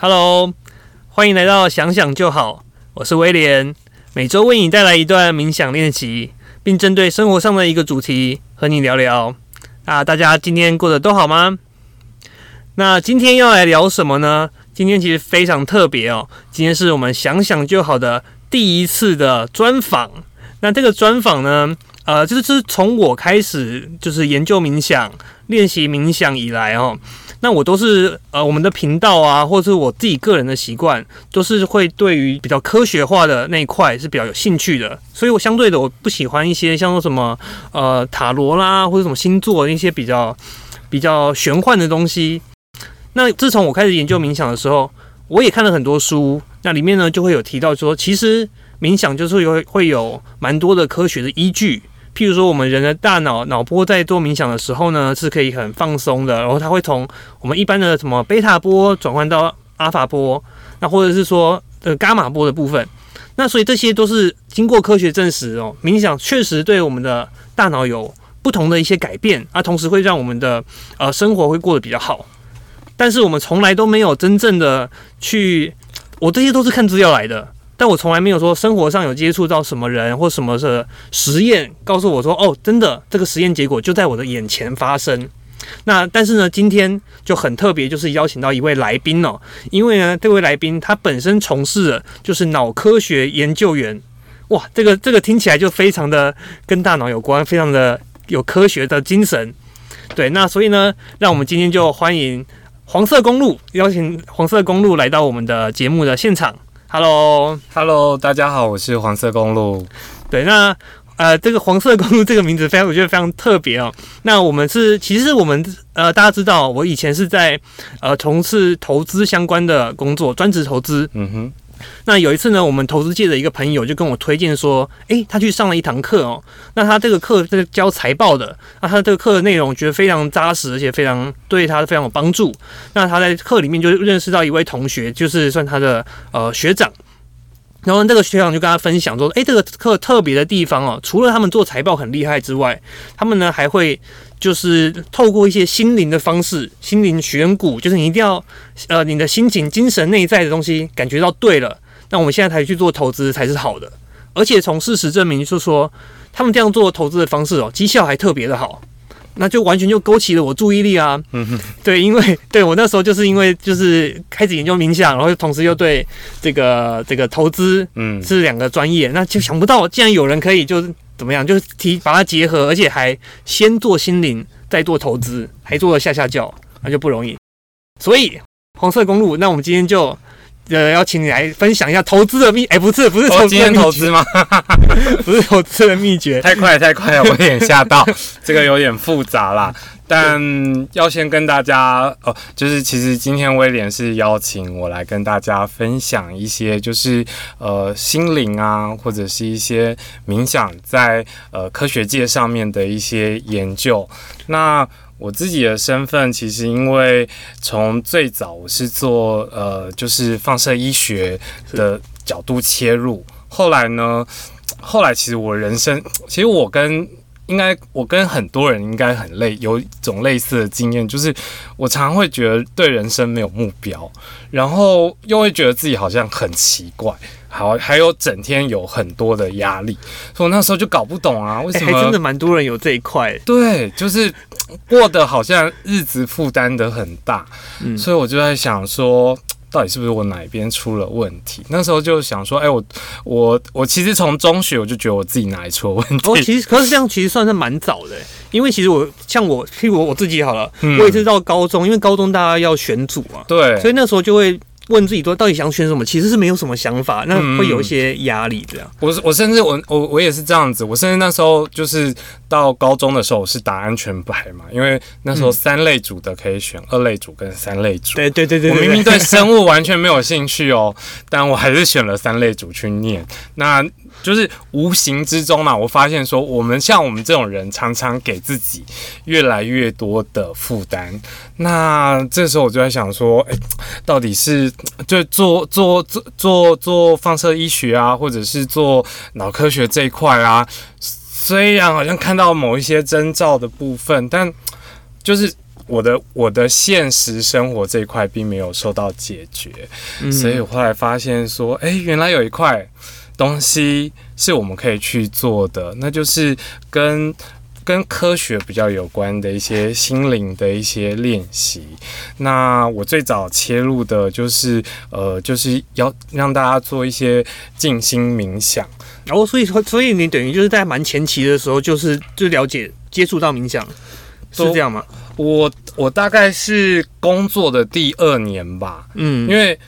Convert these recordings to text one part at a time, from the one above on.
Hello，欢迎来到想想就好，我是威廉，每周为你带来一段冥想练习，并针对生活上的一个主题和你聊聊。那大家今天过得都好吗？那今天要来聊什么呢？今天其实非常特别哦，今天是我们想想就好的第一次的专访。那这个专访呢，呃，就是从我开始就是研究冥想、练习冥想以来哦。那我都是呃，我们的频道啊，或者是我自己个人的习惯，都是会对于比较科学化的那一块是比较有兴趣的。所以我相对的，我不喜欢一些像说什么呃塔罗啦，或者什么星座一些比较比较玄幻的东西。那自从我开始研究冥想的时候，我也看了很多书，那里面呢就会有提到说，其实冥想就是有会有蛮多的科学的依据。譬如说，我们人的大脑脑波在做冥想的时候呢，是可以很放松的，然后它会从我们一般的什么贝塔波转换到阿法波，那或者是说呃伽马波的部分，那所以这些都是经过科学证实哦，冥想确实对我们的大脑有不同的一些改变，啊，同时会让我们的呃生活会过得比较好，但是我们从来都没有真正的去，我这些都是看资料来的。但我从来没有说生活上有接触到什么人或什么的实验，告诉我说哦，真的这个实验结果就在我的眼前发生。那但是呢，今天就很特别，就是邀请到一位来宾哦，因为呢，这位来宾他本身从事的就是脑科学研究员。哇，这个这个听起来就非常的跟大脑有关，非常的有科学的精神。对，那所以呢，让我们今天就欢迎黄色公路邀请黄色公路来到我们的节目的现场。Hello，Hello，大家好，我是黄色公路。对，那呃，这个黄色公路这个名字非常，我觉得非常特别哦。那我们是，其实我们呃，大家知道，我以前是在呃从事投资相关的工作，专职投资。嗯哼。那有一次呢，我们投资界的一个朋友就跟我推荐说，诶，他去上了一堂课哦。那他这个课是教财报的，那他这个课的内容觉得非常扎实，而且非常对他非常有帮助。那他在课里面就认识到一位同学，就是算他的呃学长。然后这个学长就跟他分享说，诶，这个课特别的地方哦，除了他们做财报很厉害之外，他们呢还会就是透过一些心灵的方式，心灵选股，就是你一定要呃你的心情、精神内在的东西感觉到对了，那我们现在才去做投资才是好的。而且从事实证明，就是说他们这样做投资的方式哦，绩效还特别的好。那就完全就勾起了我注意力啊！嗯哼，对，因为对我那时候就是因为就是开始研究冥想，然后同时又对这个这个投资，嗯，是两个专业，那就想不到竟然有人可以就是怎么样，就是提把它结合，而且还先做心灵，再做投资，还做了下下教，那就不容易。所以红色公路，那我们今天就。呃，邀请你来分享一下投资的秘，哎，不是，不是投资投资吗？不是投资的秘诀，太快太快了，我有点吓到，这个有点复杂啦。但要先跟大家哦，就是其实今天威廉是邀请我来跟大家分享一些，就是呃心灵啊，或者是一些冥想在呃科学界上面的一些研究。那我自己的身份，其实因为从最早我是做呃，就是放射医学的角度切入，后来呢，后来其实我人生，其实我跟应该我跟很多人应该很类，有一种类似的经验，就是我常常会觉得对人生没有目标，然后又会觉得自己好像很奇怪。好，还有整天有很多的压力，所以我那时候就搞不懂啊，为什么？还真的蛮多人有这一块。对，就是过得好像日子负担的很大，嗯，所以我就在想说，到底是不是我哪边出了问题？那时候就想说，哎，我我我其实从中学我就觉得我自己哪里出了问题。哦，其实可是这样其实算是蛮早的，因为其实我像我譬如我自己好了，我也是到高中，因为高中大家要选组嘛，对，所以那时候就会。问自己说到底想选什么，其实是没有什么想法，那会有一些压力。这样，我我甚至我我我也是这样子，我甚至那时候就是到高中的时候我是打安全牌嘛，因为那时候三类组的可以选二类组跟三类组。对对对对，我明明对生物完全没有兴趣哦，但我还是选了三类组去念。那就是无形之中嘛，我发现说我们像我们这种人，常常给自己越来越多的负担。那这时候我就在想说，哎，到底是就做做做做做放射医学啊，或者是做脑科学这一块啊？虽然好像看到某一些征兆的部分，但就是我的我的现实生活这一块并没有受到解决，所以我后来发现说，哎、原来有一块东西是我们可以去做的，那就是跟跟科学比较有关的一些心灵的一些练习。那我最早切入的就是呃，就是要让大家做一些静心冥想。然后所以说所以你等于就是在蛮前期的时候，就是就了解接触到冥想，是这样吗？我我大概是工作的第二年吧，嗯，因为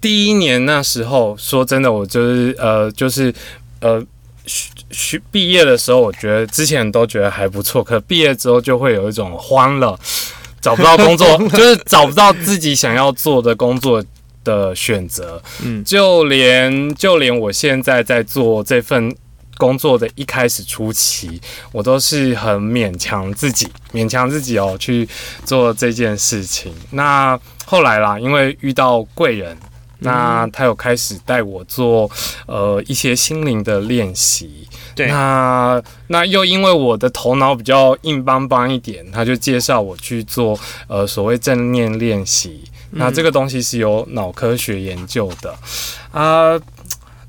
第一年那时候，说真的，我就是呃，就是呃，学学毕业的时候，我觉得之前都觉得还不错，可毕业之后就会有一种慌了，找不到工作，就是找不到自己想要做的工作的选择。嗯就连就连我现在在做这份工作的一开始初期，我都是很勉强自己，勉强自己哦去做这件事情。那后来啦，因为遇到贵人，那他有开始带我做呃一些心灵的练习。对，那那又因为我的头脑比较硬邦邦一点，他就介绍我去做呃所谓正念练习。那这个东西是有脑科学研究的啊。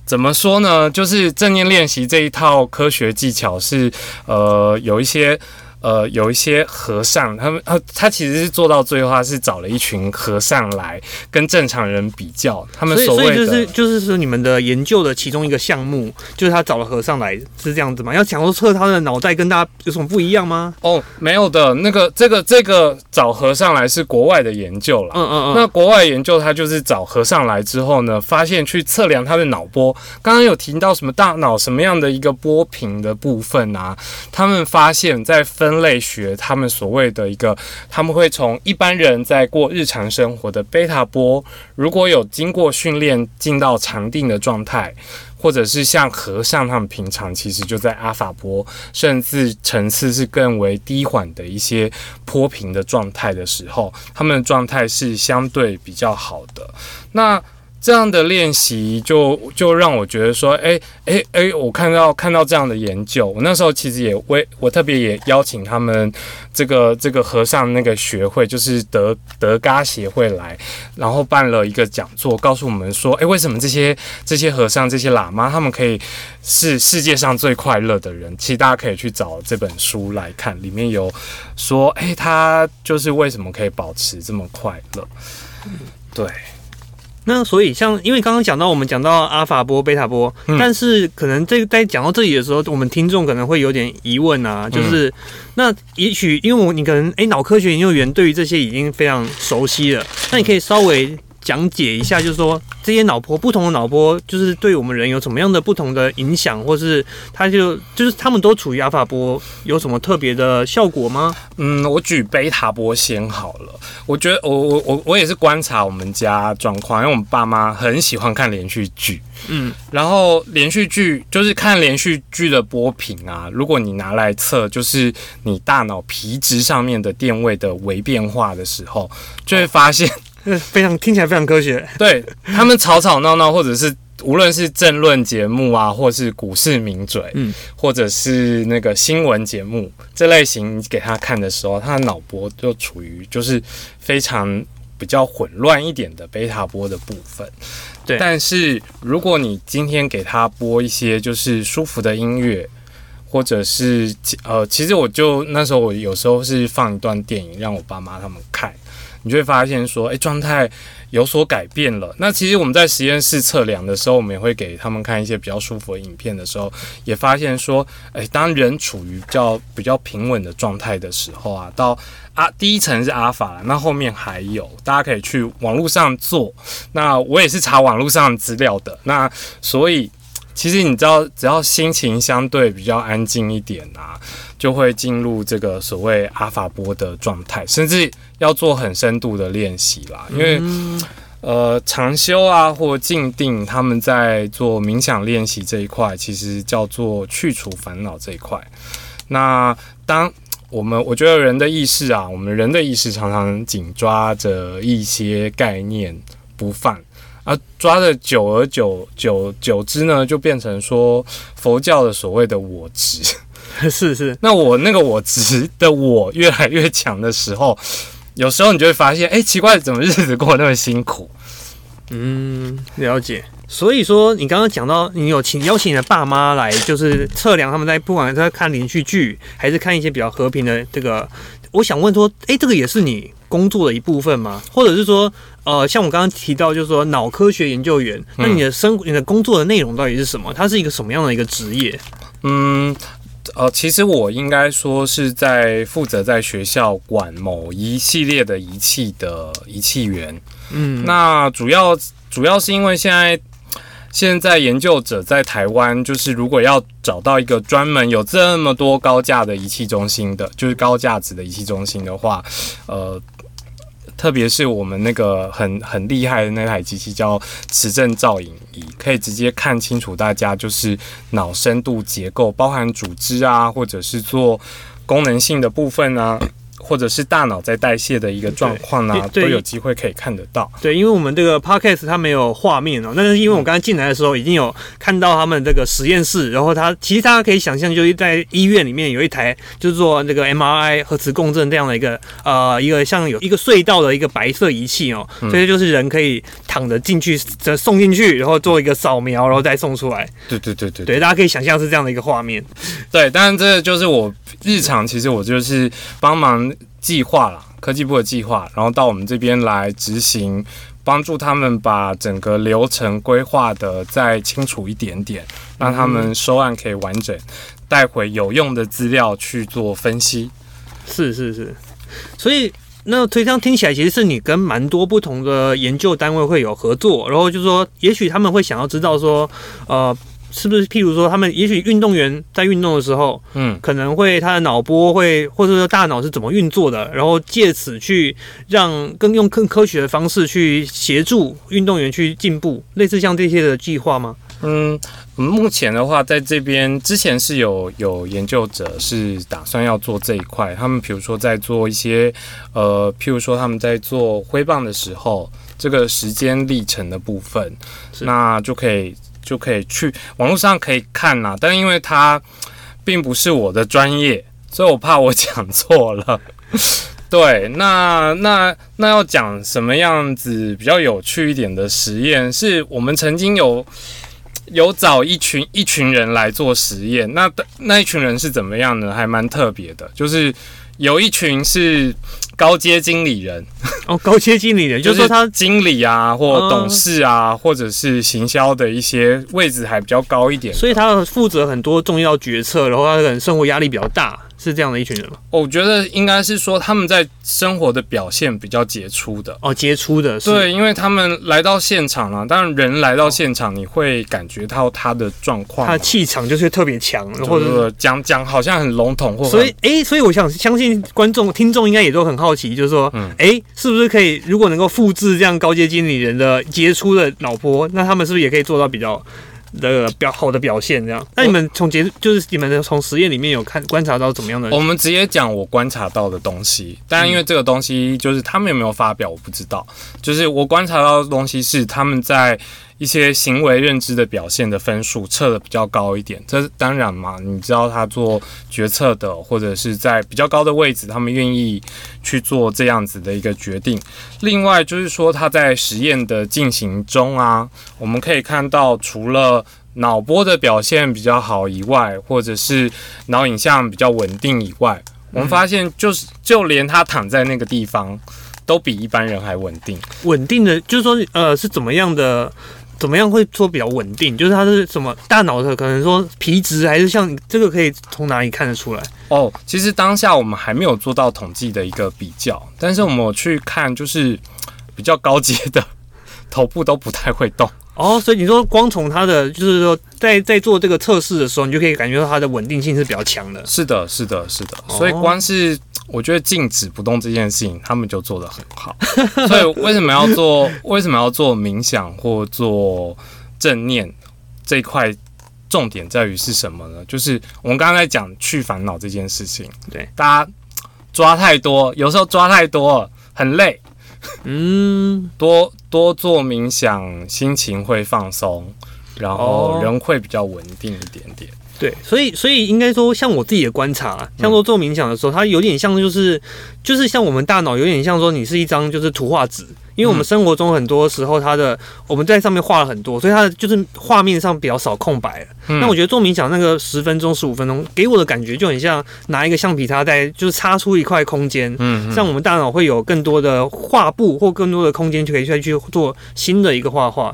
怎么说呢？就是正念练习这一套科学技巧是呃有一些。呃，有一些和尚，他们他，他其实是做到最后，他是找了一群和尚来跟正常人比较，他们所谓的所以就是就是说你们的研究的其中一个项目，就是他找了和尚来，是这样子吗？要想说测他的脑袋跟大家有什么不一样吗？哦，没有的，那个这个这个找和尚来是国外的研究了。嗯嗯嗯，那国外研究，他就是找和尚来之后呢，发现去测量他的脑波。刚刚有提到什么大脑什么样的一个波频的部分啊？他们发现，在分分类学，他们所谓的一个，他们会从一般人在过日常生活的贝塔波，如果有经过训练进到禅定的状态。或者是像和尚他们平常其实就在阿法波，甚至层次是更为低缓的一些坡平的状态的时候，他们的状态是相对比较好的。那这样的练习就就让我觉得说，哎哎哎，我看到看到这样的研究，我那时候其实也为我特别也邀请他们这个这个和尚那个学会，就是德德嘎协会来，然后办了一个讲座，告诉我们说，哎，为什么这些这些和尚这些喇嘛他们可以是世界上最快乐的人？其实大家可以去找这本书来看，里面有说，哎，他就是为什么可以保持这么快乐？对。那所以像，因为刚刚讲到我们讲到阿法波、贝塔波，嗯。但是可能这在讲到这里的时候，我们听众可能会有点疑问啊，就是、那也许因为我你可能哎脑科学研究员对于这些已经非常熟悉了，那你可以稍微讲解一下，就是说这些脑波不同的脑波，就是对我们人有什么样的不同的影响，或是它就就是他们都处于阿法波，有什么特别的效果吗？嗯，我举贝塔波先好了。我觉得我我我我也是观察我们家状况，因为我们爸妈很喜欢看连续剧，嗯，然后连续剧就是看连续剧的波频啊。如果你拿来测，就是你大脑皮质上面的电位的微变化的时候，就会发现，呃 非常听起来非常科学，对他们吵吵闹闹，或者是无论是政论节目啊，或是股市名嘴，嗯，或者是那个新闻节目这类型，你给他看的时候，他的脑波就处于就是非常比较混乱一点的贝塔波的部分。对。但是如果你今天给他播一些就是舒服的音乐，或者是呃，其实我就那时候我有时候是放一段电影让我爸妈他们看，你就会发现说，哎、状态有所改变了。那其实我们在实验室测量的时候，我们也会给他们看一些比较舒服的影片的时候，也发现说，哎、当人处于比较比较平稳的状态的时候啊，到啊第一层是阿法，那后面还有，大家可以去网络上做。那我也是查网络上资料的，那所以。其实你知道，只要心情相对比较安静一点啊，就会进入这个所谓阿法波的状态，甚至要做很深度的练习啦。因为、呃，长修啊或静定，他们在做冥想练习这一块，其实叫做去除烦恼这一块。那当我们我觉得人的意识啊，我们人的意识常常紧抓着一些概念不放。啊，抓的久而久久久之呢，就变成说佛教的所谓的我执。是是，那我那个我值的我越来越强的时候，有时候你就会发现，哎、奇怪，怎么日子过得那么辛苦？嗯，了解。所以说，你刚刚讲到你有请邀请你的爸妈来，就是测量他们在不管是在看连续剧，还是看一些比较和平的这个，我想问说，哎，这个也是你工作的一部分吗？或者是说，呃，像我刚刚提到，就是说脑科学研究员，那你的生你的工作的内容到底是什么？它是一个什么样的一个职业？嗯，呃，其实我应该说是在负责在学校管某一系列的仪器的仪器员。嗯，那主要主要是因为现在现在研究者在台湾，就是如果要找到一个专门有这么多高价的仪器中心的，就是高价值的仪器中心的话，呃。特别是我们那个很很厉害的那台机器叫磁振造影仪，可以直接看清楚大家就是脑深度结构，包含组织啊，或者是做功能性的部分啊，或者是大脑在代谢的一个状况啊，都有机会可以看得到。对，因为我们这个 podcast 它没有画面哦，那是因为我刚刚进来的时候已经有看到他们这个实验室，然后它其实大家可以想象，就是在医院里面有一台就是做那个 MRI 核磁共振这样的一个呃一个像有一个隧道的一个白色仪器哦，嗯所以就是人可以躺着进去，再送进去，然后做一个扫描，然后再送出来。对对对对对，大家可以想象是这样的一个画面。对，当然这个就是我日常，其实我就是帮忙计划啦，科技部的计划，然后到我们这边来执行，帮助他们把整个流程规划的再清楚一点点，让他们收案可以完整，带回有用的资料去做分析。是是是，所以那推这样听起来，其实是你跟蛮多不同的研究单位会有合作，然后就说，也许他们会想要知道说，呃，是不是譬如说，他们也许运动员在运动的时候，嗯，可能会他的脑波会，或者说大脑是怎么运作的，然后借此去让更用更科学的方式去协助运动员去进步，类似像这些的计划吗？嗯，我们目前的话，在这边之前是有有研究者是打算要做这一块，他们比如说在做一些呃，譬如说他们在做挥棒的时候，这个时间历程的部分，那就可以就可以去网络上可以看啦，但因为它并不是我的专业，所以我怕我讲错了。对，那那那要讲什么样子比较有趣一点的实验？是我们曾经有有找一群一群人来做实验，那那一群人是怎么样呢？还蛮特别的，就是有一群是高阶经理人，哦，高阶经理人，就是说他经理啊，或嗯董事啊，或者是行销的一些位置还比较高一点。所以他负责很多重要决策，然后他可能生活压力比较大，是这样的一群人吗？我觉得应该是说他们在生活的表现比较杰出的。哦，杰出的，是，对，因为他们来到现场了、当然人来到现场，你会感觉到他的状况嘛，他的气场就是特别强，或者讲讲好像很笼统，或很所以，诶，所以我想相信观众、听众应该也都很好奇，就是说，嗯诶，是不是可以，如果能够复制这样高阶经理人的杰出的老婆，那他们是不是也可以做到比较的表好的表现？这样，那你们从结就是你们从实验里面有看观察到怎么样的？我们直接讲我观察到的东西，但因为这个东西就是他们有没有发表，我不知道。就是我观察到的东西是他们在一些行为认知的表现的分数测的比较高一点。这当然嘛，你知道他做决策的，或者是在比较高的位置，他们愿意去做这样子的一个决定。另外就是说他在实验的进行中啊，我们可以看到除了脑波的表现比较好以外，或者是脑影像比较稳定以外，我们发现就是就连他躺在那个地方，都比一般人还稳定。稳定的，就是说，呃，是怎么样的？怎么样会说比较稳定？就是它是什么大脑的，可能说皮质，还是像这个可以从哪里看得出来？哦，其实当下我们还没有做到统计的一个比较，但是我们有去看，就是比较高阶的头部都不太会动。哦，所以你说光从它的，就是说在在做这个测试的时候，你就可以感觉到它的稳定性是比较强的。是的，是的，是的。哦所以光是我觉得静止不动这件事情，他们就做得很好。所以为什么要做？为什么要做冥想或做正念这一块？重点在于是什么呢？就是我们刚刚在讲去烦恼这件事情。对，大家抓太多，有时候抓太多了很累。嗯，多多做冥想，心情会放松。然哦后人会比较稳定一点点。对，所以所以应该说，像我自己的观察啊，像说做冥想的时候，它有点像就是就是像我们大脑有点像说你是一张就是图画纸，因为我们生活中很多时候它的我们在上面画了很多，所以它的就是画面上比较少空白了。嗯那我觉得做冥想那个十分钟十五分钟给我的感觉就很像拿一个橡皮擦在就是擦出一块空间。嗯像我们大脑会有更多的画布或更多的空间，就可以再去做新的一个画画，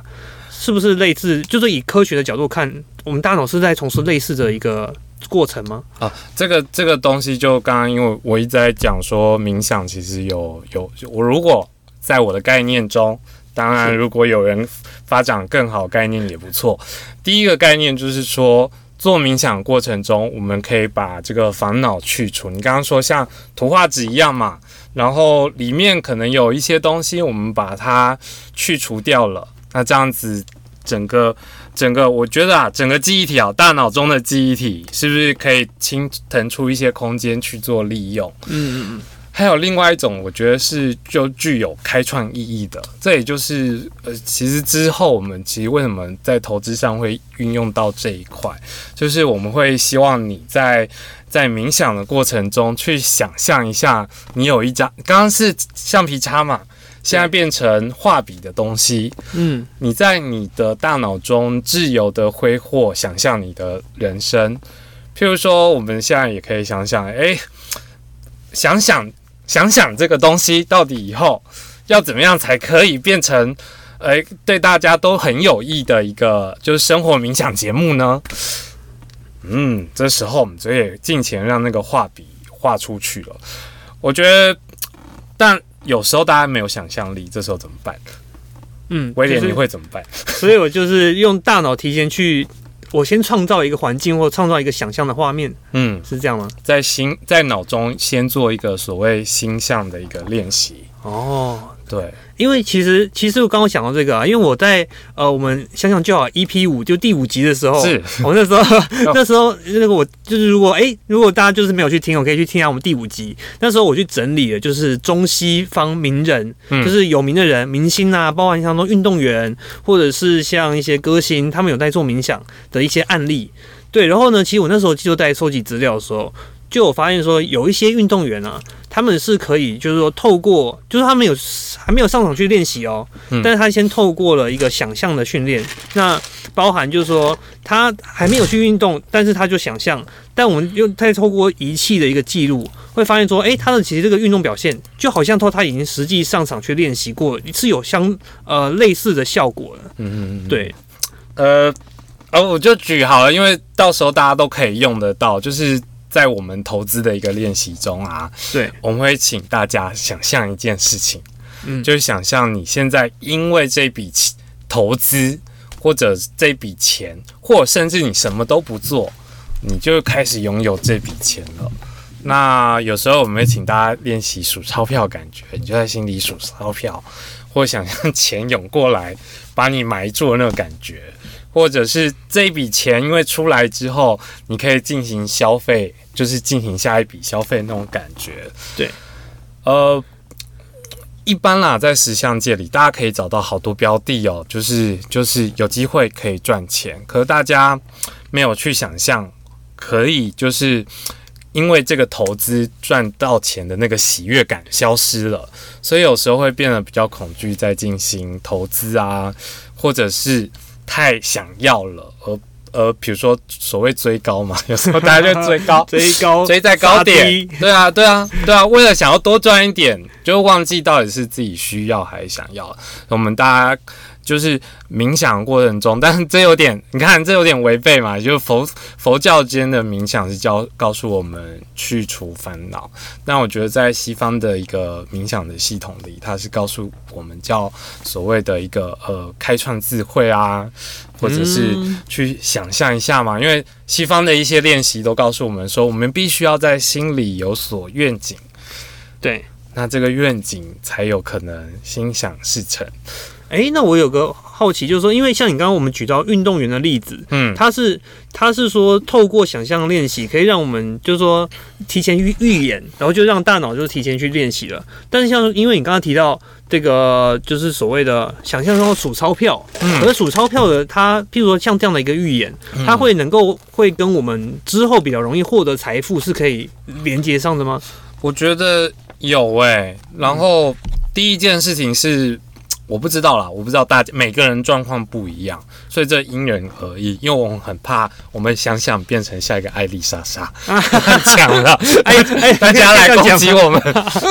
是不是类似？就是以科学的角度看，我们大脑是在从事类似的一个过程吗？啊，这个这个东西就刚刚因为我一直在讲说冥想其实有有我如果在我的概念中，当然如果有人发展更好概念也不错。第一个概念就是说。做冥想过程中，我们可以把这个烦恼去除。你刚刚说像图画纸一样嘛，然后里面可能有一些东西，我们把它去除掉了。那这样子，整个整个，我觉得啊，整个记忆体啊，大脑中的记忆体是不是可以清腾出一些空间去做利用？嗯嗯嗯，还有另外一种，我觉得是就具有开创意义的，这也就是呃，其实之后我们其实为什么在投资上会运用到这一块，就是我们会希望你在在冥想的过程中去想象一下，你有一张刚刚是橡皮擦嘛，现在变成画笔的东西，嗯，你在你的大脑中自由的挥霍，想象你的人生。譬如说，我们现在也可以想想，诶，想想想想这个东西到底以后要怎么样才可以变成，诶，对大家都很有益的一个就是生活冥想节目呢？嗯，这时候我们就可以尽情让那个画笔画出去了。我觉得，但有时候大家没有想象力，这时候怎么办？嗯，威廉，你会怎么办？所以我就是用大脑提前去，我先创造一个环境或创造一个想象的画面，嗯，是这样吗？在心在脑中先做一个所谓心象的一个练习。哦，对，因为其实其实我刚刚想到这个啊，因为我在呃我们想想就好 EP 五就第五集的时候，是我 那时候那时候那个我就是如果哎、如果大家就是没有去听，我可以去听一下我们第五集。那时候我去整理了，就是中西方名人，嗯就是有名的人、明星啊，包含像说运动员，或者是像一些歌星，他们有在做冥想的一些案例。对，然后呢，其实我那时候就在收集资料的时候，就有发现说，有一些运动员啊，他们是可以，就是说透过，就是他们有还没有上场去练习哦，嗯。但是他先透过了一个想象的训练，那包含就是说他还没有去运动，但是他就想象，但我们又再透过仪器的一个记录，会发现说，诶，他的其实这个运动表现就好像说他已经实际上场去练习过，是有相呃类似的效果的，嗯嗯嗯，对，呃，呃，我就举好了，因为到时候大家都可以用得到，就是在我们投资的一个练习中啊，对，我们会请大家想象一件事情，嗯。就是想象你现在因为这笔钱投资，或者这笔钱，或者甚至你什么都不做，你就开始拥有这笔钱了。那有时候我们会请大家练习数钞票，感觉你就在心里数钞票，或想象钱涌过来把你埋住的那个感觉，或者是这一笔钱因为出来之后，你可以进行消费，就是进行下一笔消费那种感觉。对，呃，一般啦，在十项界里，大家可以找到好多标的哦，就是就是有机会可以赚钱，可是大家没有去想象，可以就是。因为这个投资赚到钱的那个喜悦感消失了，所以有时候会变得比较恐惧，在进行投资啊，或者是太想要了，而而比如说所谓追高嘛，有时候大家就追高，追高 追在高点，对啊，对啊，对啊，为了想要多赚一点，就忘记到底是自己需要还是想要。我们大家就是冥想过程中，但是这有点，你看这有点违背嘛，就是佛佛教间的冥想是教告诉我们去除烦恼，但我觉得在西方的一个冥想的系统里，它是告诉我们叫所谓的一个呃开创智慧啊，或者是嗯去想象一下嘛，因为西方的一些练习都告诉我们说，我们必须要在心里有所愿景，对。那这个愿景才有可能心想事成。哎，那我有个好奇，就是说，因为像你刚刚我们举到运动员的例子，嗯，他是他是说透过想象练习，可以让我们就是说提前预预演，然后就让大脑就提前去练习了。但是像因为你刚刚提到这个，就是所谓的想象中的数钞票，嗯而数钞票的它，譬如说像这样的一个预演，它会能够会跟我们之后比较容易获得财富是可以连接上的吗？我觉得有诶、然后第一件事情是。我不知道啦，我不知道大家每个人状况不一样，所以这因人而异。因为我很怕我们想想变成下一个艾丽莎莎，讲了，哎哎，大家来攻击我。们，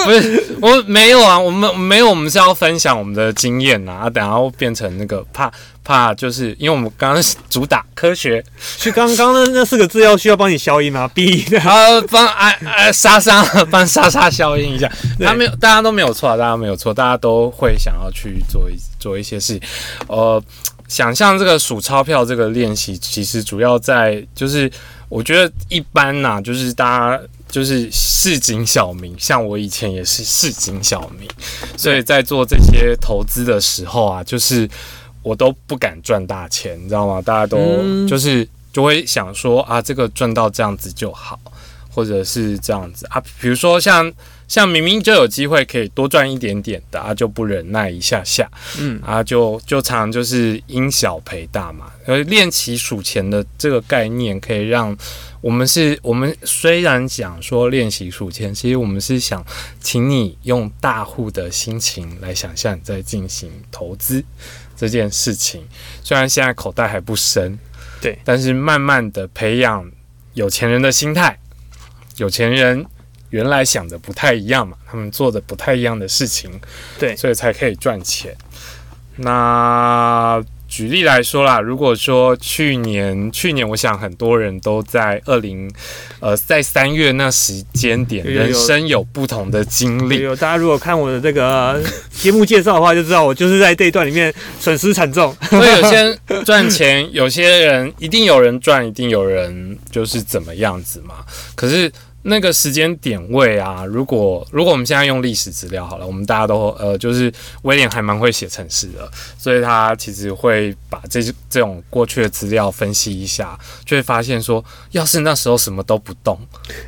不是我没有啊，我们没有，我们是要分享我们的经验呐、啊，等下会变成那个怕怕，就是因为我们刚刚主打科学，去刚刚那那四个字要需要帮你消音吗？B 的。然后帮哎哎莎莎帮莎莎消音一下，对他没有，大家都没有错啊，大家没有错，大家都会想要去做一做一些事，呃，想象这个数钞票这个练习，其实主要在就是我觉得一般呐、就是大家。就是市井小民，像我以前也是市井小民，所以在做这些投资的时候啊，就是我都不敢赚大钱，你知道吗？大家都嗯。就是就会想说啊，这个赚到这样子就好，或者是这样子。啊，比如说像像明明就有机会可以多赚一点点的啊，就不忍耐一下下。嗯，啊，就就常就是因小赔大嘛。而练习数钱的这个概念，可以让我们是我们虽然讲说练习数钱，其实我们是想请你用大户的心情来想象你在进行投资这件事情。虽然现在口袋还不深，对，但是慢慢的培养有钱人的心态，有钱人原来想的不太一样嘛，他们做的不太一样的事情，对，所以才可以赚钱。那举例来说啦，如果说去年，去年我想很多人都在二零，呃，在三月那时间点，人生有不同的经历。有大家如果看我的这个 节目介绍的话，就知道我就是在这一段里面损失惨重。所以有些人赚钱，有些人一定有人赚，一定有人就是怎么样子嘛。可是那个时间点位啊，如果如果我们现在用历史资料好了，我们大家都呃，就是威廉还蛮会写程式的，所以他其实会把这这种过去的资料分析一下，就会发现说，要是那时候什么都不动，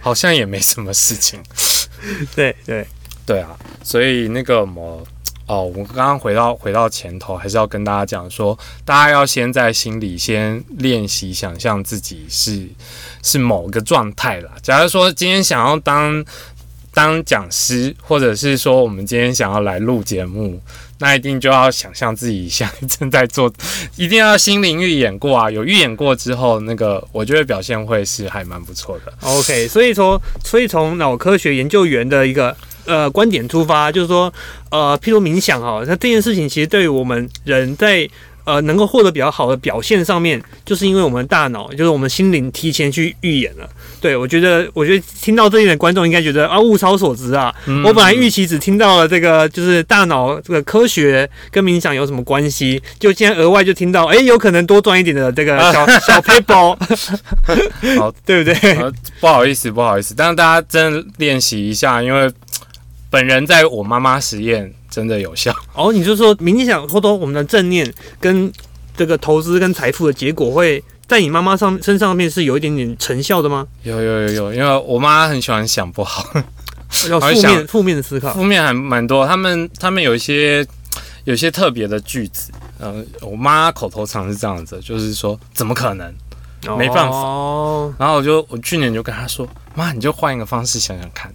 好像也没什么事情。对对，对啊，所以那个什么哦，我刚刚回到回到前头，还是要跟大家讲说，大家要先在心里先练习想象自己是是某个状态啦。假如说今天想要当当讲师，或者是说我们今天想要来录节目，那一定就要想象自己现在 正在做，一定要心灵预演过啊。有预演过之后，那个我觉得表现会是还蛮不错的。OK，所以说所以从脑科学研究员的一个呃观点出发，就是说呃，譬如冥想哈，那这件事情其实对于我们人在呃能够获得比较好的表现上面，就是因为我们大脑就是我们心灵提前去预演了。对我觉得，我觉得听到这一点的观众应该觉得啊物超所值啊。嗯我本来预期只听到了这个就是大脑这个科学跟冥想有什么关系，就今天额外就听到，哎、有可能多赚一点的这个 小小 paper，好 对不对？呃，不好意思，不好意思，但是大家真的练习一下，因为本人在我妈妈实验真的有效。哦，你就说冥想或者我们的正念跟这个投资跟财富的结果会在你妈妈上身上面是有一点点成效的吗？有有有有，因为我妈很喜欢想不好，要负面负面的思考。负面还蛮多。他们他们有一些有一些特别的句子，嗯、我妈口头禅是这样子，就是说怎么可能？没办法哦，然后我就我去年就跟她说，妈，你就换一个方式想想看。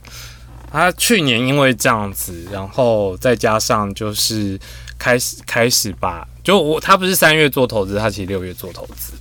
她去年因为这样子，然后再加上就是开始开始吧，就我他不是三月做投资，他其实六月做投资，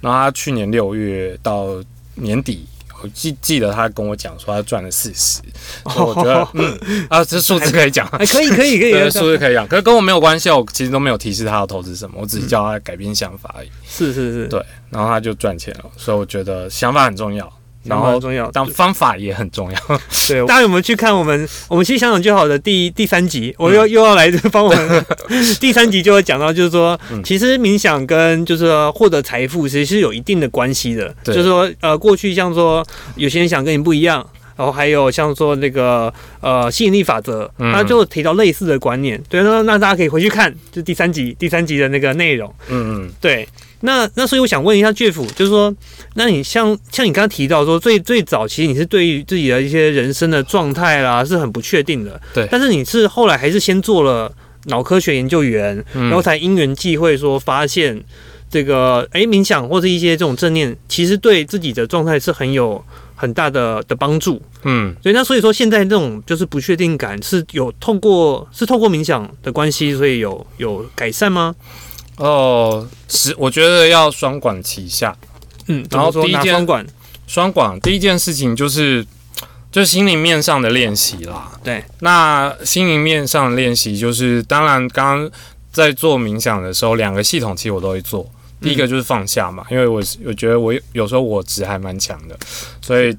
然后他去年六月到年底。我记记得他跟我讲说他赚了四十，所以我觉得嗯啊这数字可以讲，哎，可以可以可以，对数字可以讲，可是跟我没有关系，我其实都没有提示他要投资什么，我只是叫他改变想法而已。是是是，对然后他就赚钱了，所以我觉得想法很重要，然后重要。当方法也很重要。对，大家有没有去看我们我们其实想想就好的第第三集？我嗯又、又要来帮我们 第三集就会讲到，就是说，嗯其实冥想跟就是说获得财富其实是有一定的关系的。就是说，呃，过去像说有些人想跟你不一样。然后还有像说那个呃吸引力法则，嗯他就提到类似的观念。对，那那大家可以回去看，就第三集第三集的那个内容。嗯嗯，对，那那所以我想问一下 Jeff，就是说，那你像像你刚刚提到说，最最早其实你是对于自己的一些人生的状态啦是很不确定的，对但是你是后来还是先做了脑科学研究员，嗯然后才因缘际会说发现这个哎冥想或是一些这种正念，其实对自己的状态是很有很大的的帮助。嗯，所以那所以说现在这种就是不确定感是有透过是透过冥想的关系，所以有有改善吗？哦，是，我觉得要双管齐下。嗯，然后说第一件双管双管第一件事情就是就是心灵面上的练习啦。对，那心灵面上的练习就是，当然刚刚在做冥想的时候，两个系统其实我都会做。第一个就是放下嘛，因为我我觉得我有有时候我执还蛮强的，所以。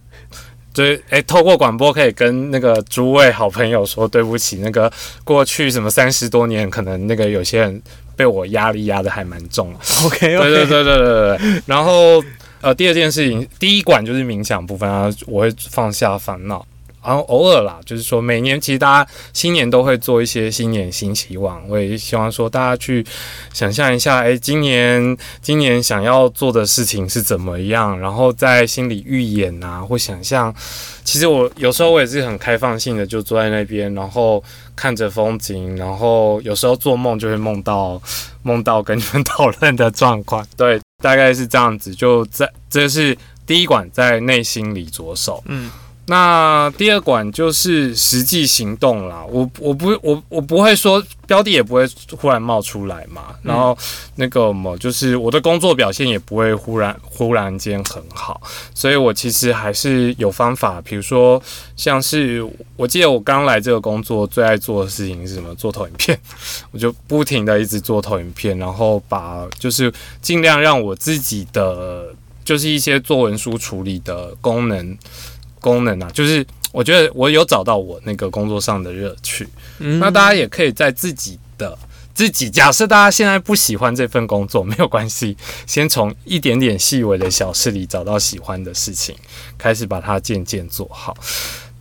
就是诶，透过广播可以跟那个诸位好朋友说对不起，那个过去什么三十多年，可能那个有些人被我压力压的还蛮重了。OK 对对对对对对。然后呃，第二件事情，第一管就是冥想部分啊，我会放下烦恼。然后偶尔啦，就是说每年其实大家新年都会做一些新年新希望，我也希望说大家去想象一下，哎，今年今年想要做的事情是怎么样，然后在心里预演啊，或想象。其实我有时候我也是很开放性的，就坐在那边，然后看着风景，然后有时候做梦就会梦到梦到跟你们讨论的状况，对，大概是这样子。就在这是第一管在内心里着手，嗯，那第二管就是实际行动啦。我我不我我不会说标的也不会忽然冒出来嘛，然后那个么就是我的工作表现也不会忽然忽然间很好，所以我其实还是有方法，比如说像是我记得我刚来这个工作最爱做的事情是什么？做投影片，我就不停的一直做投影片，然后把就是尽量让我自己的就是一些作文书处理的功能功能啊，就是我觉得我有找到我那个工作上的乐趣。嗯那大家也可以在自己的自己，假设大家现在不喜欢这份工作，没有关系，先从一点点细微的小事里找到喜欢的事情，开始把它渐渐做好。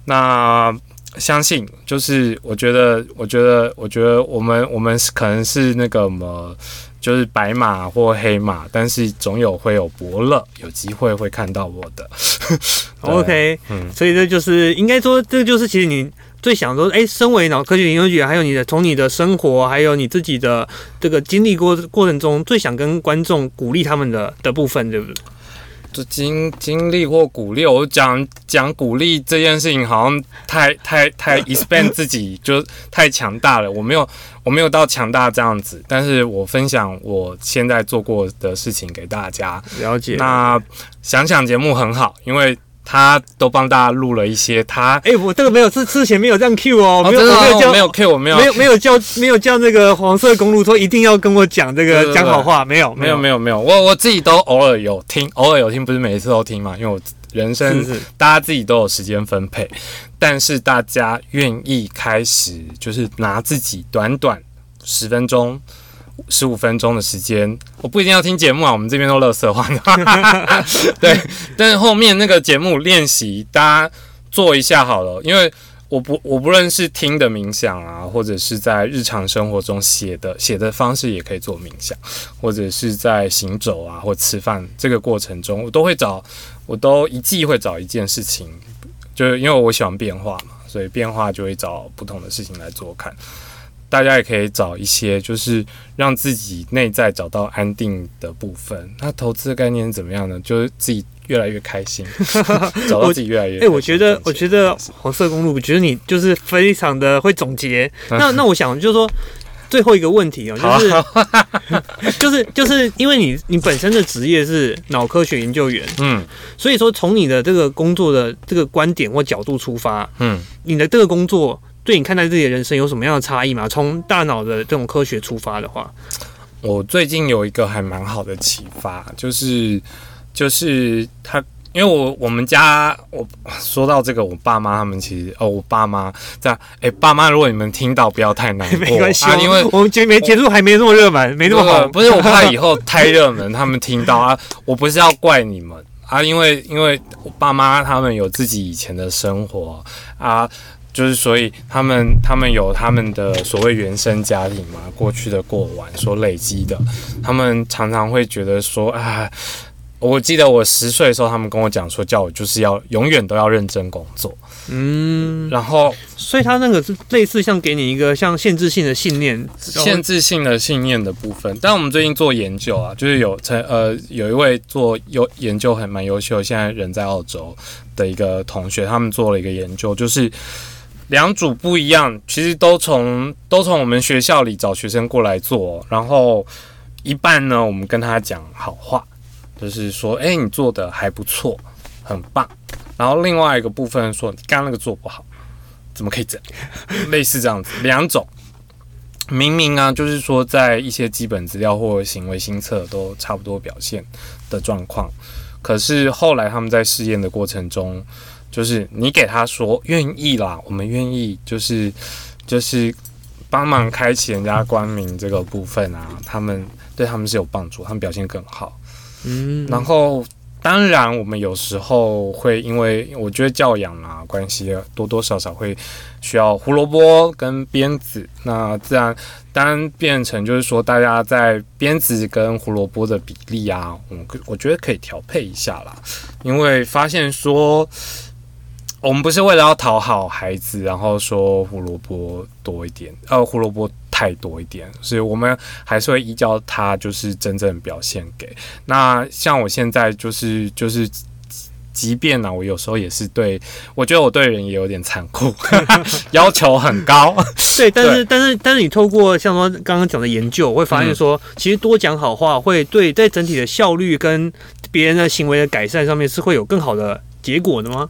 那相信就是，我觉得，我觉得，我觉得我们我们是可能是那个什么，就是白马或黑马，但是总有会有伯乐，有机会会看到我的。OK，嗯所以这就是应该说，这就是其实你最想说，哎、身为脑科学研究员，还有你的从你的生活，还有你自己的这个经历过过程中，最想跟观众鼓励他们的的部分，对不对？就经经历或鼓励，我讲讲鼓励这件事情，好像太 太太 expand 自己就太强大了。我没有我没有到强大这样子，但是我分享我现在做过的事情给大家。了解。那想想节目很好，因为他都帮大家录了一些他。哎、我这个没有，之之前没有这样 Q 哦，哦，没有，没有叫，没有 Q，我没有。没有，没有叫，没有叫那个黄色公路说一定要跟我讲这个讲好话，没有，没有没有，有没有，我我自己都偶尔有听，偶尔有听，不是每一次都听嘛，因为我人生是是，大家自己都有时间分配，但是大家愿意开始，就是拿自己短短十分钟、十五分钟的时间，我不一定要听节目啊，我们这边都乐色化的，对，但是后面那个节目练习，大家做一下好了，因为。我不，我不论是听的冥想啊，或者是在日常生活中写的写的方式，也可以做冥想，或者是在行走啊或吃饭这个过程中，我都会找，我都一季会找一件事情，就是因为我喜欢变化嘛，所以变化就会找不同的事情来做看。大家也可以找一些，就是让自己内在找到安定的部分。那投资的概念是怎么样呢？就是自己越来越开心，找到自己越来越哎。我觉得，我觉得黄色公路，我觉得你就是非常的会总结。那那我想就是说，最后一个问题哦、好就是 就是就是因为你你本身的职业是脑科学研究员，嗯所以说从你的这个工作的这个观点或角度出发，嗯，你的这个工作对你看待自己的人生有什么样的差异吗？从大脑的这种科学出发的话，我最近有一个还蛮好的启发，就是就是他，因为我我们家我说到这个，我爸妈他们其实哦，我爸妈在哎、爸妈，如果你们听到不要太难过，没关系、啊，因为我们节没结束还没那么热门，没那么好。不是我怕以后太热门，他们听到 啊，我不是要怪你们啊，因为因为我爸妈他们有自己以前的生活啊，就是所以他们他们有他们的所谓原生家庭嘛，过去的过往所累积的，他们常常会觉得说啊。我记得我十岁的时候，他们跟我讲说，叫我就是要永远都要认真工作。嗯，然后所以他那个是类似像给你一个像限制性的信念，限制性的信念的部分。但我们最近做研究啊，就是有成呃有一位做优研究很蛮优秀，现在人在澳洲的一个同学，他们做了一个研究，就是两组不一样，其实都从都从我们学校里找学生过来做，然后一半呢，我们跟他讲好话。就是说，哎，你做的还不错，很棒。然后另外一个部分说，你刚刚那个做不好，怎么可以这样？类似这样子，两种。明明啊，就是说在一些基本资料或行为心测都差不多表现的状况，可是后来他们在试验的过程中，就是你给他说愿意啦，我们愿意，就是就是帮忙开启人家光明这个部分啊，他们对他们是有帮助，他们表现更好。嗯，然后当然，我们有时候会因为我觉得教养啊关系，多多少少会需要胡萝卜跟鞭子。那自然当然变成就是说，大家在鞭子跟胡萝卜的比例啊，我我觉得可以调配一下啦。因为发现说，我们不是为了要讨好孩子，然后说胡萝卜多一点，呃，胡萝卜。太多一点，所以我们还是会依照他就是真正表现给。那像我现在就是就是，即便呢，我有时候也是对，我觉得我对人也有点残酷，要求很高。对，但是但是但是你透过像说刚刚讲的研究，会发现说，其实多讲好话会对在整体的效率跟别人的行为的改善上面是会有更好的结果的吗？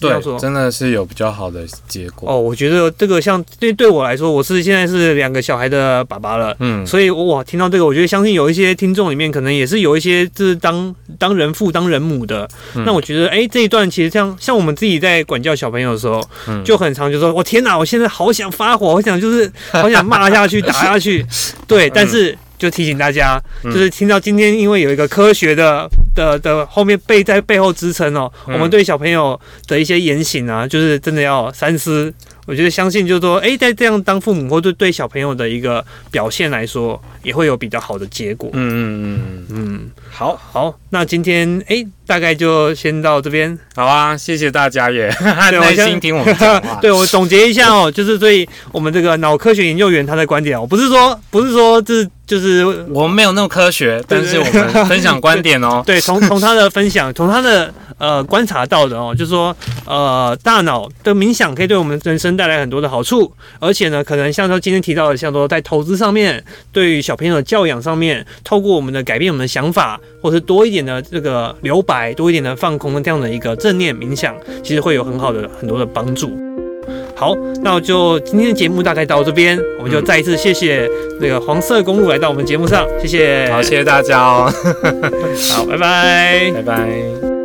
对，真的是有比较好的结果哦。我觉得这个像对对我来说，我是现在是两个小孩的爸爸了，嗯，所以哇，听到这个，我觉得相信有一些听众里面可能也是有一些就是当当人父当人母的。那我觉得，哎，这一段其实像像我们自己在管教小朋友的时候，就很常就说，我天哪，我现在好想发火，我想就是好想骂下去 打下去，对，但是。就提醒大家，就是听到今天，因为有一个科学的的的后面背在背后支撑哦，我们对小朋友的一些言行啊，就是真的要三思。我觉得相信就是说，哎，在这样当父母或者对小朋友的一个表现来说，也会有比较好的结果。嗯嗯嗯嗯，好好，那今天哎，大概就先到这边。好啊，谢谢大家也耐心听我们讲话。对我总结一下哦，就是对我们这个脑科学研究员他的观点，我不是说不是说这。就是我们没有那么科学，但是我们分享观点哦。对，从从他的分享，从他的呃观察到的哦，就是说呃大脑的冥想可以对我们人生带来很多的好处，而且呢，可能像说今天提到的，像说在投资上面，对于小朋友的教养上面，透过我们的改变我们的想法，或是多一点的这个留白，多一点的放空的这样的一个正念冥想，其实会有很好的很多的帮助。好，那我就今天的节目大概到这边，我们就再一次谢谢那个黄色公路来到我们节目上，谢谢，好，谢谢大家哦，好，拜拜，拜拜。